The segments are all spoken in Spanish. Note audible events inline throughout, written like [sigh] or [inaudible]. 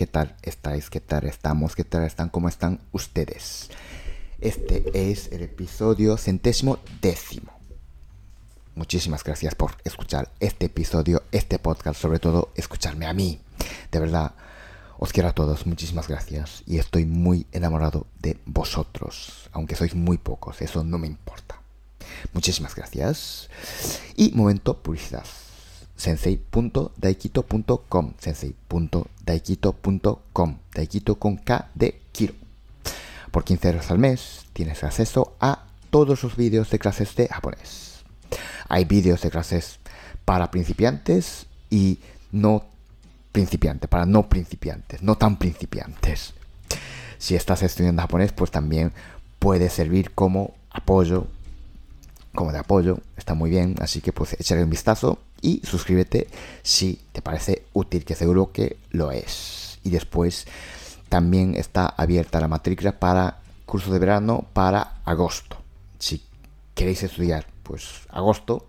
¿Qué tal estáis? ¿Qué tal estamos? ¿Qué tal están? ¿Cómo están ustedes? Este es el episodio centésimo décimo. Muchísimas gracias por escuchar este episodio, este podcast, sobre todo escucharme a mí. De verdad, os quiero a todos, muchísimas gracias. Y estoy muy enamorado de vosotros, aunque sois muy pocos, eso no me importa. Muchísimas gracias. Y momento publicidad. sensei.daikito.com sensei.daikito.com Daikito con K de Kiro. Por 15 euros al mes tienes acceso a todos los vídeos de clases de japonés. Hay vídeos de clases para principiantes y no principiantes, para no principiantes, no tan principiantes. Si estás estudiando japonés, pues también puede servir como apoyo como de apoyo, está muy bien, así que pues échale un vistazo y suscríbete si te parece útil, que seguro que lo es. Y después también está abierta la matrícula para curso de verano para agosto. Si queréis estudiar pues agosto,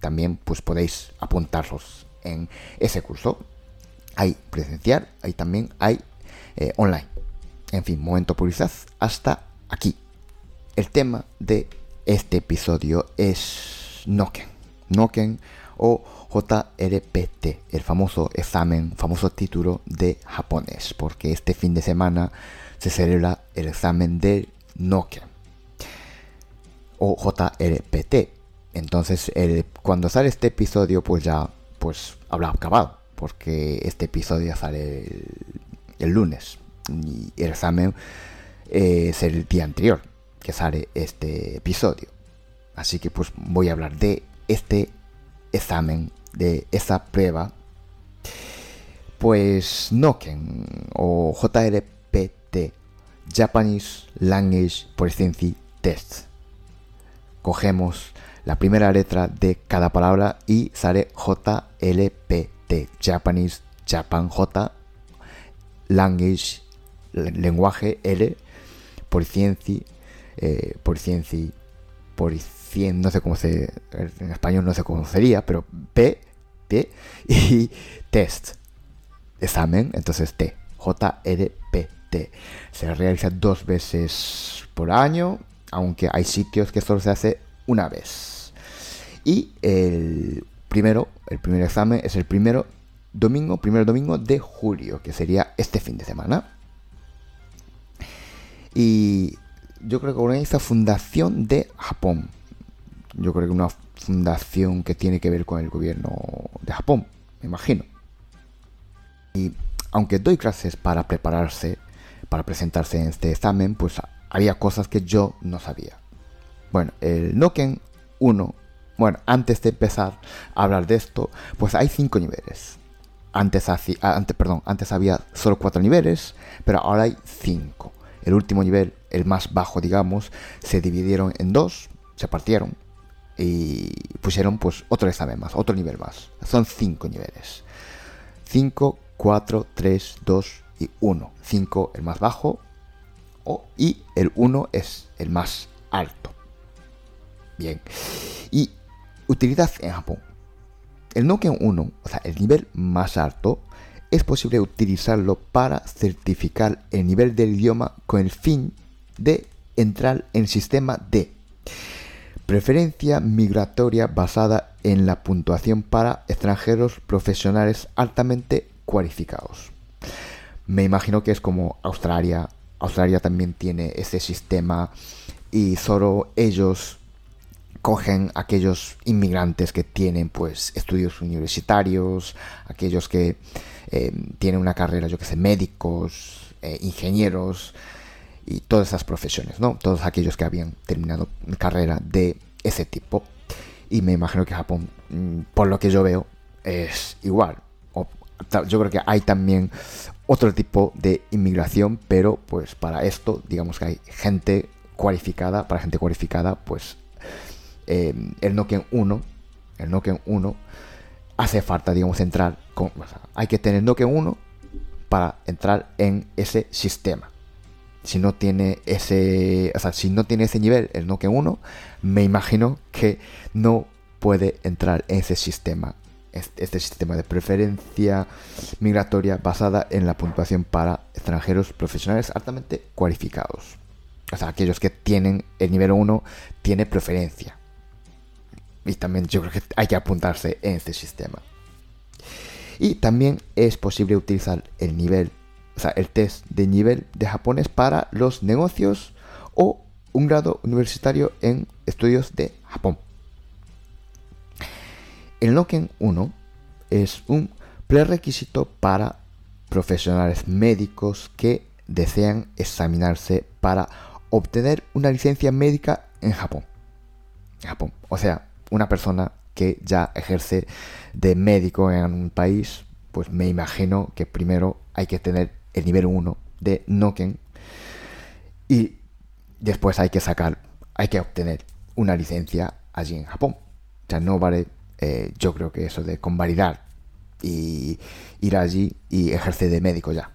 también pues podéis apuntaros en ese curso. Hay presencial, ahí también hay eh, online. En fin, momento publicidad hasta aquí. El tema de este episodio es Noken. Noken o JRPT, el famoso examen, famoso título de japonés, porque este fin de semana se celebra el examen del Noken o JRPT. Entonces, cuando sale este episodio, pues ya pues habrá acabado, porque este episodio sale el, lunes y el examen eh, es el día anterior que sale este episodio. Así que pues voy a hablar de este examen, de esa prueba, pues Noken o JLPT, Japanese Language Proficiency Test. Cogemos la primera letra de cada palabra y sale JLPT, Japanese Japan J, Language, lenguaje L, Proficiency, eh, Proficiency, Proficiency no sé cómo se, en español no sé cómo sería, pero P, T, [laughs] y test, examen, entonces T, J, R, P, T. Se realiza dos veces por año, aunque hay sitios que solo se hace una vez. Y el primero, el primer examen es el primero domingo, primer domingo de julio, que sería este fin de semana. Y yo creo que organiza Fundación de Japón. Yo creo que una fundación que tiene que ver con el gobierno de Japón, me imagino. Y aunque doy clases para prepararse, para presentarse en este examen, pues había cosas que yo no sabía. Bueno, el Noken 1, bueno, antes de empezar a hablar de esto, pues hay cinco niveles. Antes, antes, perdón, antes había solo cuatro niveles, pero ahora hay cinco. El último nivel el más bajo, digamos, se dividieron en dos, se partieron y pusieron pues otro examen más, otro nivel más. Son cinco niveles. 5, 4, 3, 2 y 1. 5 el más bajo y el 1 es el más alto. Bien. Y utilidad en Japón. El Nokia 1, o sea, el nivel más alto, es posible utilizarlo para certificar el nivel del idioma con el fin de entrar en el sistema D. Preferencia migratoria basada en la puntuación para extranjeros profesionales altamente cualificados. Me imagino que es como Australia. Australia también tiene ese sistema y solo ellos cogen aquellos inmigrantes que tienen pues estudios universitarios, aquellos que eh, tienen una carrera, yo que sé, médicos, eh, ingenieros, y todas esas profesiones, ¿no? Todos aquellos que habían terminado carrera de ese tipo. Y me imagino que Japón, mm, por lo que yo veo, es igual. yo creo que hay también otro tipo de inmigración, pero pues para esto, digamos que hay gente cualificada, para gente cualificada, pues eh, el Nokia 1, el Nokia 1 hace falta, digamos, entrar con, hay que tener Nokia 1 para entrar en ese sistema. Si no tiene ese, o sea, si no tiene ese nivel el Nokia 1, me imagino que no puede entrar en ese sistema este sistema de preferencia migratoria basada en la puntuación para extranjeros profesionales altamente cualificados. O sea, aquellos que tienen el nivel 1 tiene preferencia. Y también yo creo que hay que apuntarse en este sistema. Y también es posible utilizar el nivel, o sea, el test de nivel de japonés para los negocios o un grado universitario en estudios de Japón. El Noken 1 es un prerequisito para profesionales médicos que desean examinarse para obtener una licencia médica en Japón. Japón. O sea, una persona que ya ejerce de médico en un país, pues me imagino que primero hay que tener el nivel 1 de Noken y después hay que sacar, hay que obtener una licencia allí en Japón. O sea, no vale eh, yo creo que eso de convalidar y ir allí y ejercer de médico ya.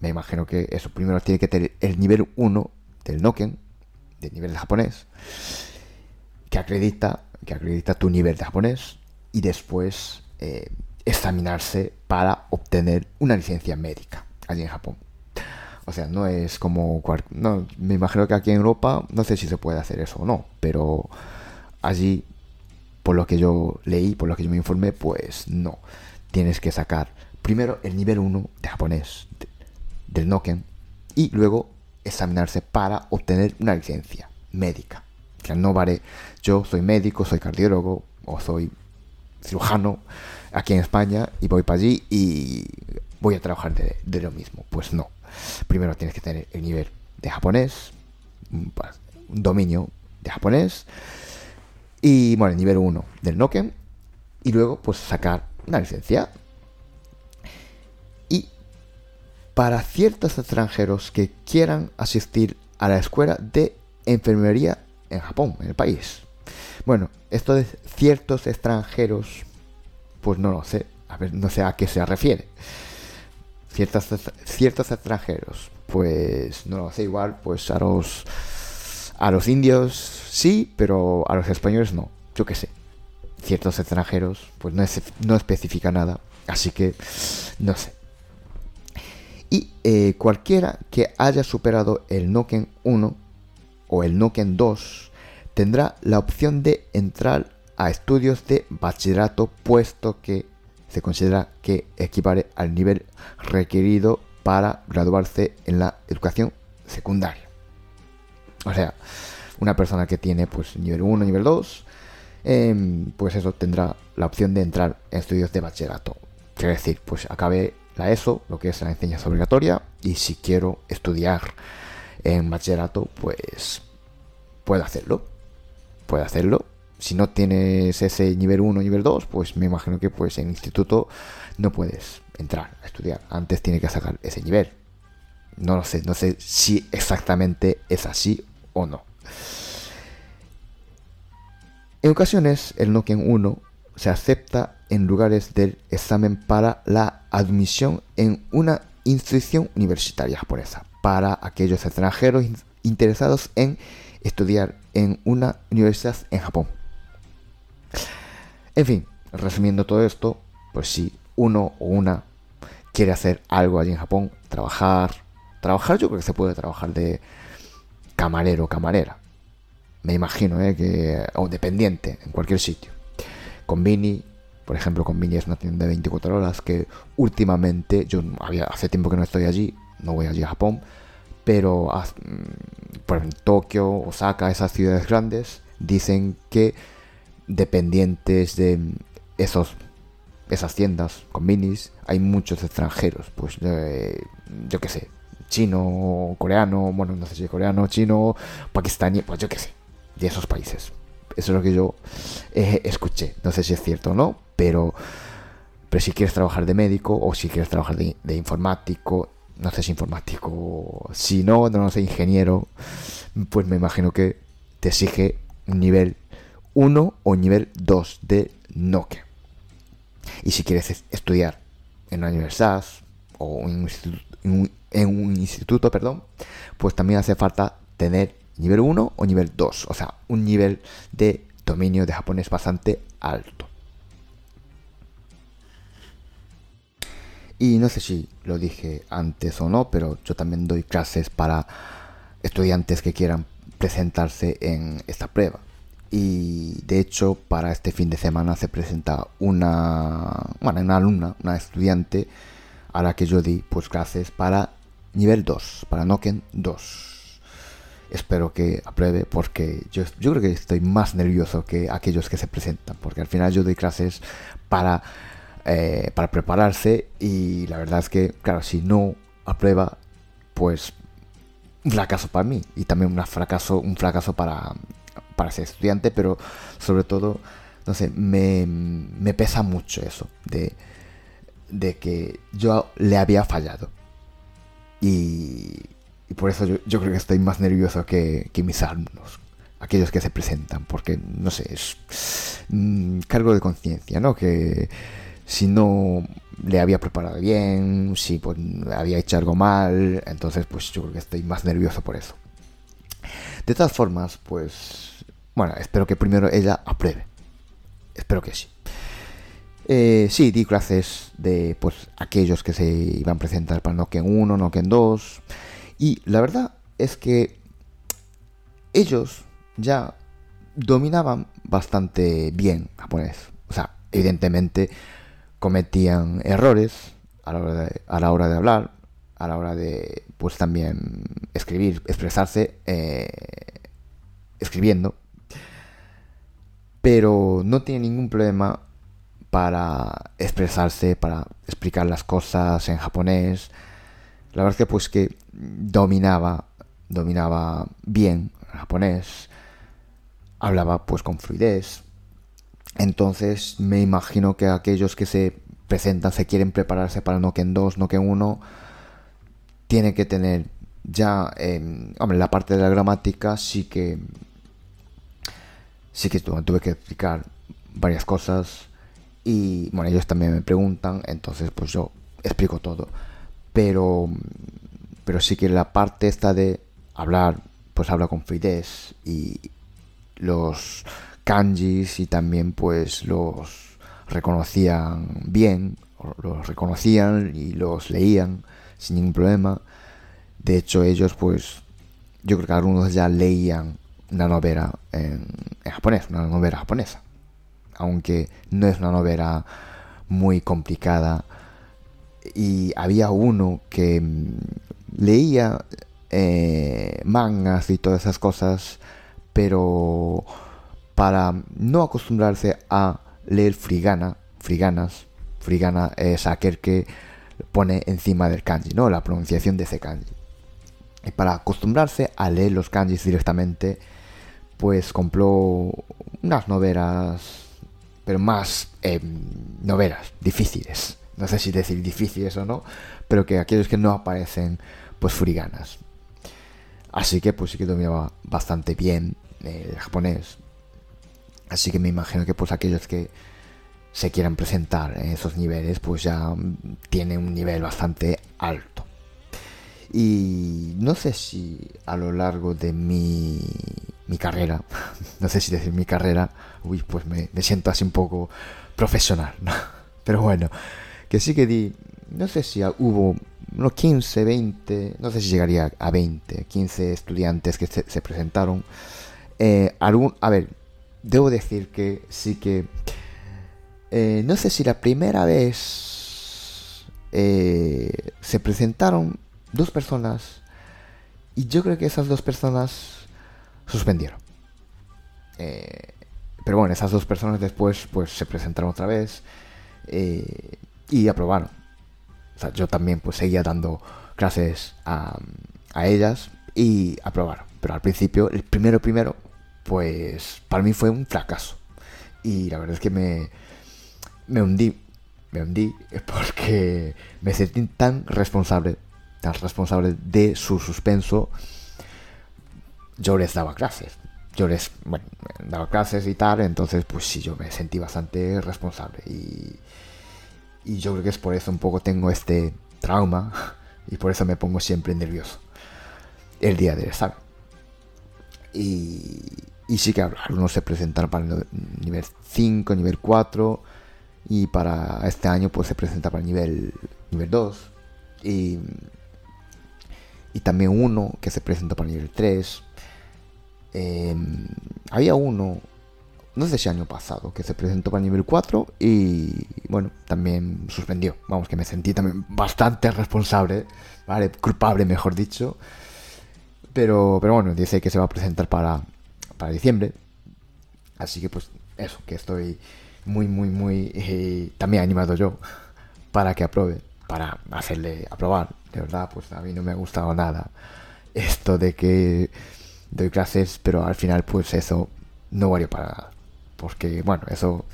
Me imagino que eso primero tiene que tener el nivel 1 del Noken, del nivel de japonés, que acredita, que acredita tu nivel de japonés y después eh, examinarse para obtener una licencia médica allí en Japón. O sea, no es como... No, me imagino que aquí en Europa no sé si se puede hacer eso o no, pero allí por lo que yo leí, por lo que yo me informé, pues no. Tienes que sacar primero el nivel 1 de japonés del Noken y luego examinarse para obtener una licencia médica. O sea, no vale, yo soy médico, soy cardiólogo o soy cirujano aquí en España y voy para allí y voy a trabajar de, lo mismo. Pues no. Primero tienes que tener el nivel de japonés, un dominio de japonés y bueno, el nivel 1 del Noken. Y luego, pues sacar una licencia. Y para ciertos extranjeros que quieran asistir a la escuela de enfermería en Japón, en el país. Bueno, esto de ciertos extranjeros, pues no lo sé. A ver, no sé a qué se refiere. Ciertos, extranjeros, pues no lo sé, igual, pues a los a los indios sí, pero a los españoles no. Yo qué sé. Ciertos extranjeros, pues no, no especifica nada. Así que, no sé. Y eh, cualquiera que haya superado el Noken 1 o el Noken 2 tendrá la opción de entrar a estudios de bachillerato, puesto que se considera que equivale al nivel requerido para graduarse en la educación secundaria. O sea, una persona que tiene pues nivel 1, nivel 2, em, pues eso tendrá la opción de entrar en estudios de bachillerato. Quiere decir, pues acabe la ESO, lo que es la enseñanza obligatoria, y si quiero estudiar en bachillerato, pues puedo hacerlo. Puedo hacerlo. Si no tienes ese nivel 1, nivel 2, pues me imagino que pues en instituto no puedes entrar a estudiar. Antes tiene que sacar ese nivel. No lo sé, no sé si exactamente es así o no. En ocasiones, el Noken 1 se acepta en lugares del examen para la admisión en una institución universitaria japonesa para aquellos extranjeros interesados en estudiar en una universidad en Japón. En fin, resumiendo todo esto, pues si uno o una quiere hacer algo allí en Japón, trabajar, trabajar yo creo que se puede trabajar de camarero camarera. Me imagino, ¿eh? que, o dependiente en cualquier sitio. Convini, por ejemplo, Convini es una tienda de 24 horas que últimamente, yo hace tiempo que no estoy allí, no voy allí a Japón, pero mm, por en Tokio, Osaka, esas ciudades grandes, dicen que dependientes de esos esas tiendas con minis hay muchos extranjeros pues yo qué sé chino, coreano, bueno, no sé si coreano, chino, pakistaní, pues yo qué sé, de esos países. Eso es lo que yo eh, escuché. No sé si es cierto o no, pero Pero si quieres trabajar de médico o si quieres trabajar de, de informático, no sé si informático, si no, no sé, ingeniero, pues me imagino que te exige un nivel 1 o nivel 2 de Nokia. Y si quieres estudiar en una universidad o en un instituto, perdón, pues también hace falta tener nivel 1 o nivel 2, o sea, un nivel de dominio de japonés bastante alto. Y no sé si lo dije antes o no, pero yo también doy clases para estudiantes que quieran presentarse en esta prueba. Y de hecho, para este fin de semana se presenta una, bueno, una alumna, una estudiante a la que yo di pues clases para nivel 2, para Noken 2. Espero que apruebe porque yo, yo creo que estoy más nervioso que aquellos que se presentan, porque al final yo doy clases para, eh, para prepararse y la verdad es que, claro, si no aprueba, pues un fracaso para mí y también un fracaso, un fracaso para, para ser estudiante, pero sobre todo, no sé, me, me pesa mucho eso de, de que yo le había fallado. Y, por eso yo, yo, creo que estoy más nervioso que, que, mis alumnos, aquellos que se presentan, porque, no sé, es mm, cargo de conciencia, ¿no? Que si no le había preparado bien, si pues, había hecho algo mal, entonces pues yo creo que estoy más nervioso por eso. De todas formas, pues, bueno, espero que primero ella apruebe. Espero que sí. Eh, sí, di clases de pues aquellos que se iban a presentar para Noken 1, Noken 2. Y la verdad es que ellos ya dominaban bastante bien japonés. O sea, evidentemente cometían errores a la hora de, a la hora de hablar, a la hora de pues también escribir, expresarse eh, escribiendo. Pero no tiene ningún problema para expresarse, para explicar las cosas en japonés. La verdad es que pues que dominaba, dominaba bien el japonés, hablaba pues con fluidez, entonces me imagino que aquellos que se presentan, se quieren prepararse para Noken 2, Noken 1, tiene que tener ya, eh, hombre, la parte de la gramática sí que sí que tuve que explicar varias cosas y bueno, ellos también me preguntan, entonces pues yo explico todo. Pero pero sí que la parte esta de hablar, pues habla con fluidez y los kanjis y también pues los reconocían bien, los reconocían y los leían sin ningún problema. De hecho ellos pues yo creo que algunos ya leían una novela en, japonés, una novela japonesa. Aunque no es una novela muy complicada. Y había uno que mm, leía eh, mangas y todas esas cosas, pero para no acostumbrarse a leer frigana, friganas, frigana es aquel que pone encima del kanji, ¿no? La pronunciación de ese kanji. Y para acostumbrarse a leer los kanjis directamente, pues compró unas novelas, pero más eh, novelas difíciles. No sé si decir difíciles o no, pero que aquellos que no aparecen, pues friganas. Así que pues sí que dominaba bastante bien el japonés. Así que me imagino que pues aquellos que se quieran presentar en esos niveles pues ya tienen un nivel bastante alto. Y no sé si a lo largo de mi, mi carrera, [laughs] no sé si decir mi carrera, uy, pues me, me siento así un poco profesional, ¿no? [laughs] Pero bueno, que sí que di, no sé si hubo unos 15, 20, no sé si llegaría a 20, 15 estudiantes que se, se presentaron. Eh, algún, a ver, debo decir que sí que... Eh, no sé si la primera vez eh, se presentaron dos personas y yo creo que esas dos personas suspendieron. Eh, pero bueno, esas dos personas después pues se presentaron otra vez eh, y aprobaron. O sea, yo también pues seguía dando clases a, a ellas y aprobaron. Pero al principio, el primero primero, pues para mí fue un fracaso. Y la verdad es que me, me hundí, me hundí [laughs] porque me sentí tan responsable, tan responsable de su suspenso. Yo les daba clases, yo les bueno, daba clases y tal, entonces pues sí, yo me sentí bastante responsable. Y, y yo creo que es por eso un poco tengo este trauma [laughs] y por eso me pongo siempre nervioso el día del examen. Y, y sí que algunos se presentaron para el nivel 5, nivel 4 y para este año pues se presenta para el nivel, nivel 2 y, y también uno que se presenta para el nivel 3 Em, había uno, no sé si año pasado, que se presentó para el nivel 4 y bueno, también suspendió. Vamos, que me sentí también bastante responsable, ¿vale? Culpable, mejor dicho. Pero, pero bueno, dice que se va a presentar para, para diciembre. Así que pues eso, que estoy muy, muy, muy eh, también animado yo para que apruebe, para hacerle aprobar. De verdad, pues a mí no me ha gustado nada esto de que doy clases, pero al final pues eso no valió para nada. Porque bueno, eso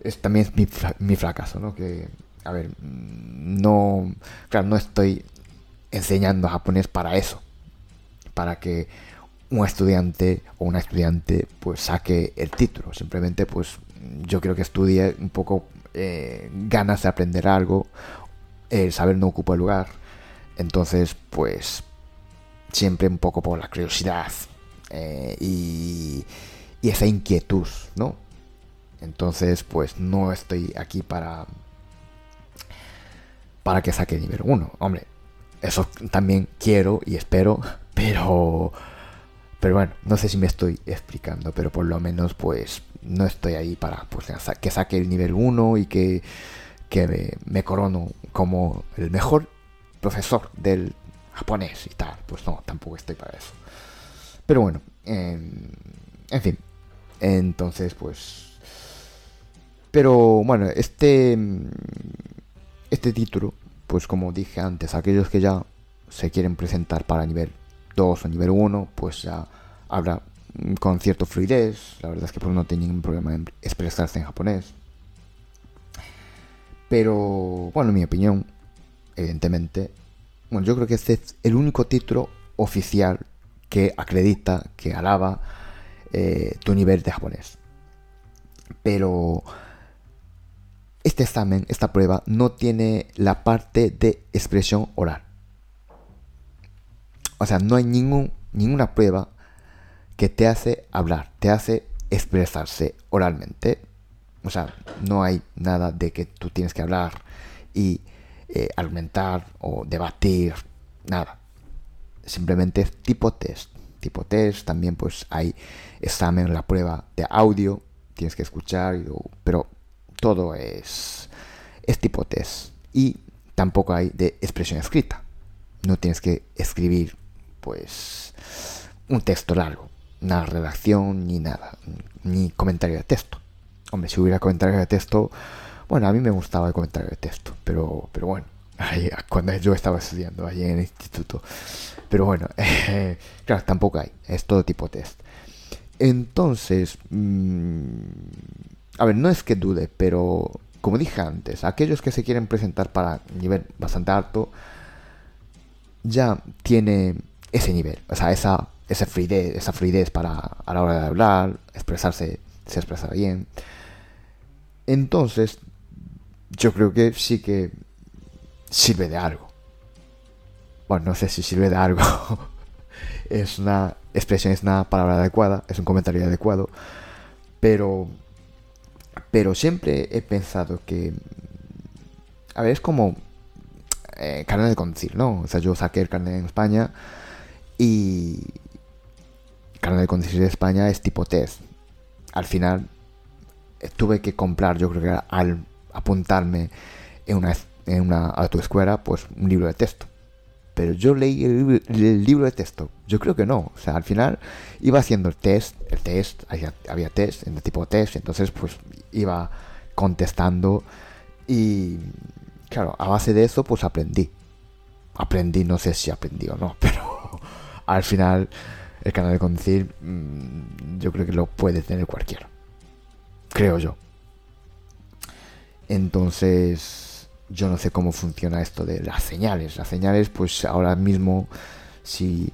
es también mi, mi fracaso, ¿no? Que, a ver, no, claro, no estoy enseñando japonés para eso. Para que un estudiante o una estudiante pues saque el título. Simplemente pues yo creo que estudie un poco eh, ganas de aprender algo. El saber no ocupa el lugar. Entonces pues siempre un poco por la curiosidad eh, y, esa inquietud, ¿no? Entonces, pues no estoy aquí para para que saque nivel 1. Hombre, eso también quiero y espero, [laughs] pero pero bueno, no sé si me estoy explicando, pero por lo menos pues no estoy ahí para pues, que saque el nivel 1 y que, que me, me corono como el mejor profesor del japonés y tal. Pues no, tampoco estoy para eso. Pero bueno, en, fin. Entonces, pues... Pero bueno, este... Este título, pues como dije antes, aquellos que ya se quieren presentar para nivel 2 o nivel 1, pues ya habrá con cierto fluidez. La verdad es que pues no tiene ningún problema en expresarse en japonés. Pero, bueno, en mi opinión, evidentemente, bueno, yo creo que este es el único título oficial que acredita, que alaba eh, tu nivel de japonés. Pero este examen, esta prueba, no tiene la parte de expresión oral. O sea, no hay ningún, ninguna prueba que te hace hablar, te hace expresarse oralmente. O sea, no hay nada de que tú tienes que hablar y eh, argumentar o debatir, nada. Simplemente tipo test. Tipo test, también pues hay examen, la prueba de audio, tienes que escuchar, pero todo es, es tipo test. Y tampoco hay de expresión escrita. No tienes que escribir pues un texto largo, nada redacción ni nada, ni comentario de texto. Hombre, si hubiera comentario de texto, bueno, a mí me gustaba el comentario de texto, pero, pero bueno, [laughs] cuando yo estaba estudiando allí en el instituto. Pero bueno, [laughs] claro, tampoco hay, es todo tipo test. Entonces, mm, a ver, no es que dude, pero como dije antes, aquellos que se quieren presentar para nivel bastante alto, ya tiene ese nivel, o sea, esa, esa fluidez, esa fluidez para a la hora de hablar, expresarse, se expresa bien. Entonces, yo creo que sí que sirve de algo. Bueno, no sé si sirve de algo. [laughs] es una expresión, es una palabra adecuada, es un comentario adecuado. Pero, pero siempre he pensado que, a ver, es como eh, carnet de conducir, ¿no? O sea, yo saqué el carnet en España y carnet de conducir de España es tipo test. Al final eh, tuve que comprar, yo creo que al apuntarme en una, en una autoescuela, pues un libro de texto. Pero yo leí el, libro de texto. Yo creo que no. O sea, al final iba haciendo el test, el test, había, había test, en el tipo de test, entonces pues iba contestando y claro, a base de eso pues aprendí. Aprendí, no sé si aprendí o no, [laughs] pero al final el canal de conducir mm, yo creo que lo puede tener cualquiera. Creo yo. Entonces, yo no sé cómo funciona esto de las señales. Las señales, pues ahora mismo, si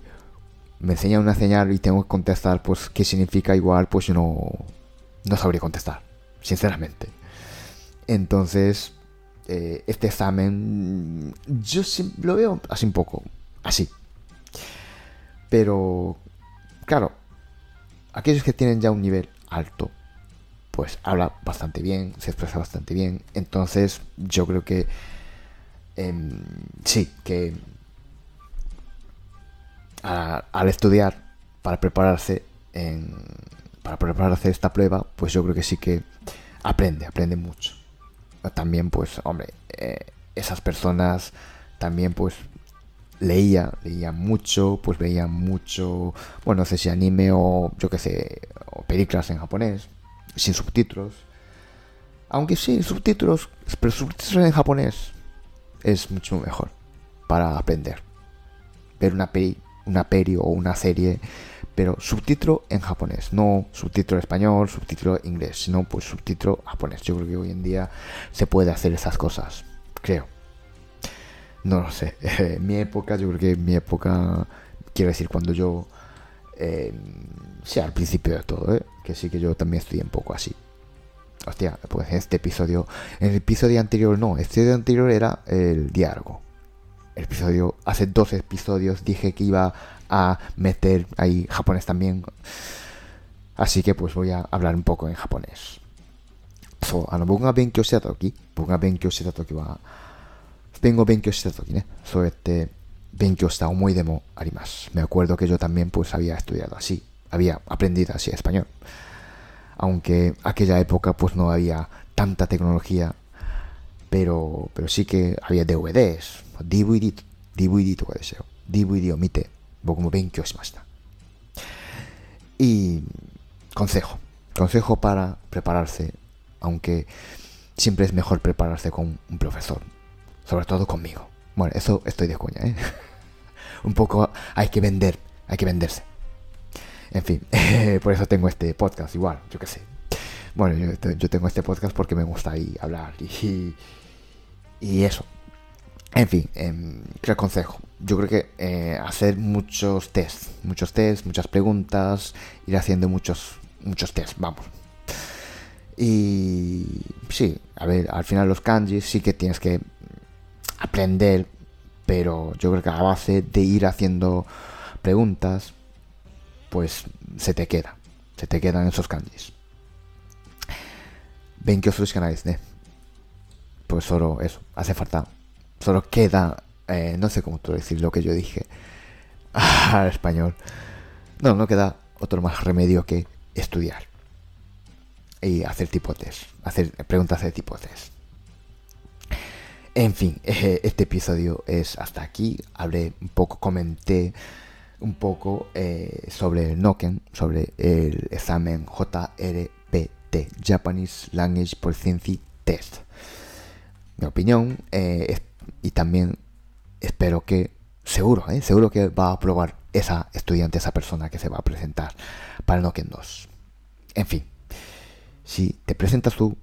me enseñan una señal y tengo que contestar, pues qué significa igual, pues yo no, no sabría contestar, sinceramente. Entonces, eh, este examen, yo lo veo así un poco, así. Pero, claro, aquellos que tienen ya un nivel alto, pues habla bastante bien, se expresa bastante bien. Entonces, yo creo que em, sí, que al estudiar para prepararse para prepararse esta prueba, pues yo creo que sí que aprende, aprende mucho. También, pues, hombre, eh, esas personas también, pues, leía, leía mucho, pues veía mucho, bueno, no sé si anime o yo qué sé, o películas en japonés, sin subtítulos. Aunque sí, subtítulos, pero subtítulos en japonés es mucho mejor para aprender. Ver una peli, una peli o una serie, pero subtítulo en japonés, no subtítulo español, subtítulo inglés, sino pues subtítulo japonés. Yo creo que hoy en día se puede hacer esas cosas, creo. No lo sé. En [laughs] mi época, yo creo que mi época, quiero decir, cuando yo eh, sí, al principio de todo, ¿eh? que sí que yo también estoy un poco así. Hostia, pues en este episodio, en el episodio anterior no, el episodio anterior era el diálogo. El episodio, hace dos episodios dije que iba a meter ahí japonés también. Así que pues voy a hablar un poco en japonés. So, あの僕が勉強してた時、僕が勉強してた時は、スペイン語を勉強してた時ね、そうやって勉強した思い出もあります。Me acuerdo que yo también pues había estudiado así, había aprendido así español. Aunque aquella época pues no había tanta tecnología, pero, pero sí que había DVDs, DVD, DVD とかでしたよ。DVD を見て僕も勉強しました。Y consejo, consejo para prepararse, aunque siempre es mejor prepararse con un profesor, sobre todo conmigo. Bueno, eso estoy de coña, ¿eh? [laughs] Un poco hay que vender, hay que venderse. En fin, [laughs] por eso tengo este podcast igual, yo qué sé. Bueno, yo, tengo este podcast porque me gusta ahí hablar y, eso. En fin, eh, ¿qué consejo? Yo creo que eh, hacer muchos tests, muchos tests, muchas preguntas, ir haciendo muchos, muchos tests, vamos. Y sí, a ver, al final los kanjis sí que tienes que aprender, pero yo creo que a base de ir haciendo preguntas, pues se te queda, se te quedan esos kanjis. canales, ¿eh? Pues solo eso, hace falta, solo queda, eh, no sé cómo decir lo que yo dije [laughs] al español. No, no queda otro más remedio que estudiar y hacer tipo test, hacer preguntas de tipo test. En fin, [laughs] este episodio es hasta aquí. Hablé un poco, comenté un poco eh, sobre el Noken, sobre el examen JRPT, Japanese Language Proficiency Test. Mi opinión eh, y también espero que, seguro, seguro que va a aprobar esa estudiante, esa persona que se va a presentar para el Noken 2. En fin, si te presentas tú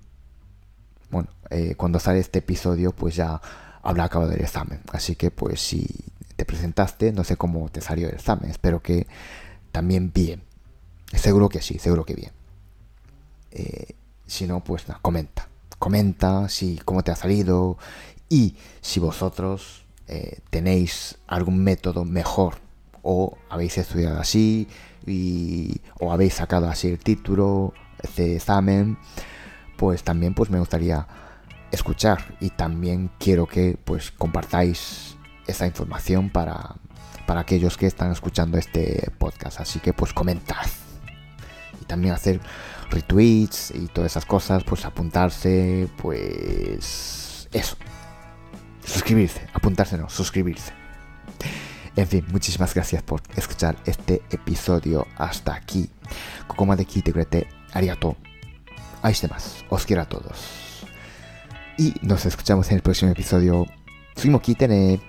bueno, eh, cuando sale este episodio, pues ya habrá acabado el examen. Así que, pues, si te presentaste, no sé cómo te salió el examen. Espero que también bien. Seguro que sí, seguro que bien. Eh, si no, pues nada, comenta. Comenta si cómo te ha salido y si vosotros eh, tenéis algún método mejor o habéis estudiado así y, o habéis sacado así el título, este examen pues también pues me gustaría escuchar y también quiero que pues compartáis esta información para, para aquellos que están escuchando este podcast. Así que pues comentad y también hacer retweets y todas esas cosas, pues apuntarse, pues eso. Suscribirse, apuntarse no, suscribirse. En fin, muchísimas gracias por escuchar este episodio hasta aquí. Kokoma de te arigato. Ahí más. Os quiero a todos. Y nos escuchamos en el próximo episodio. Fuimos Kitene.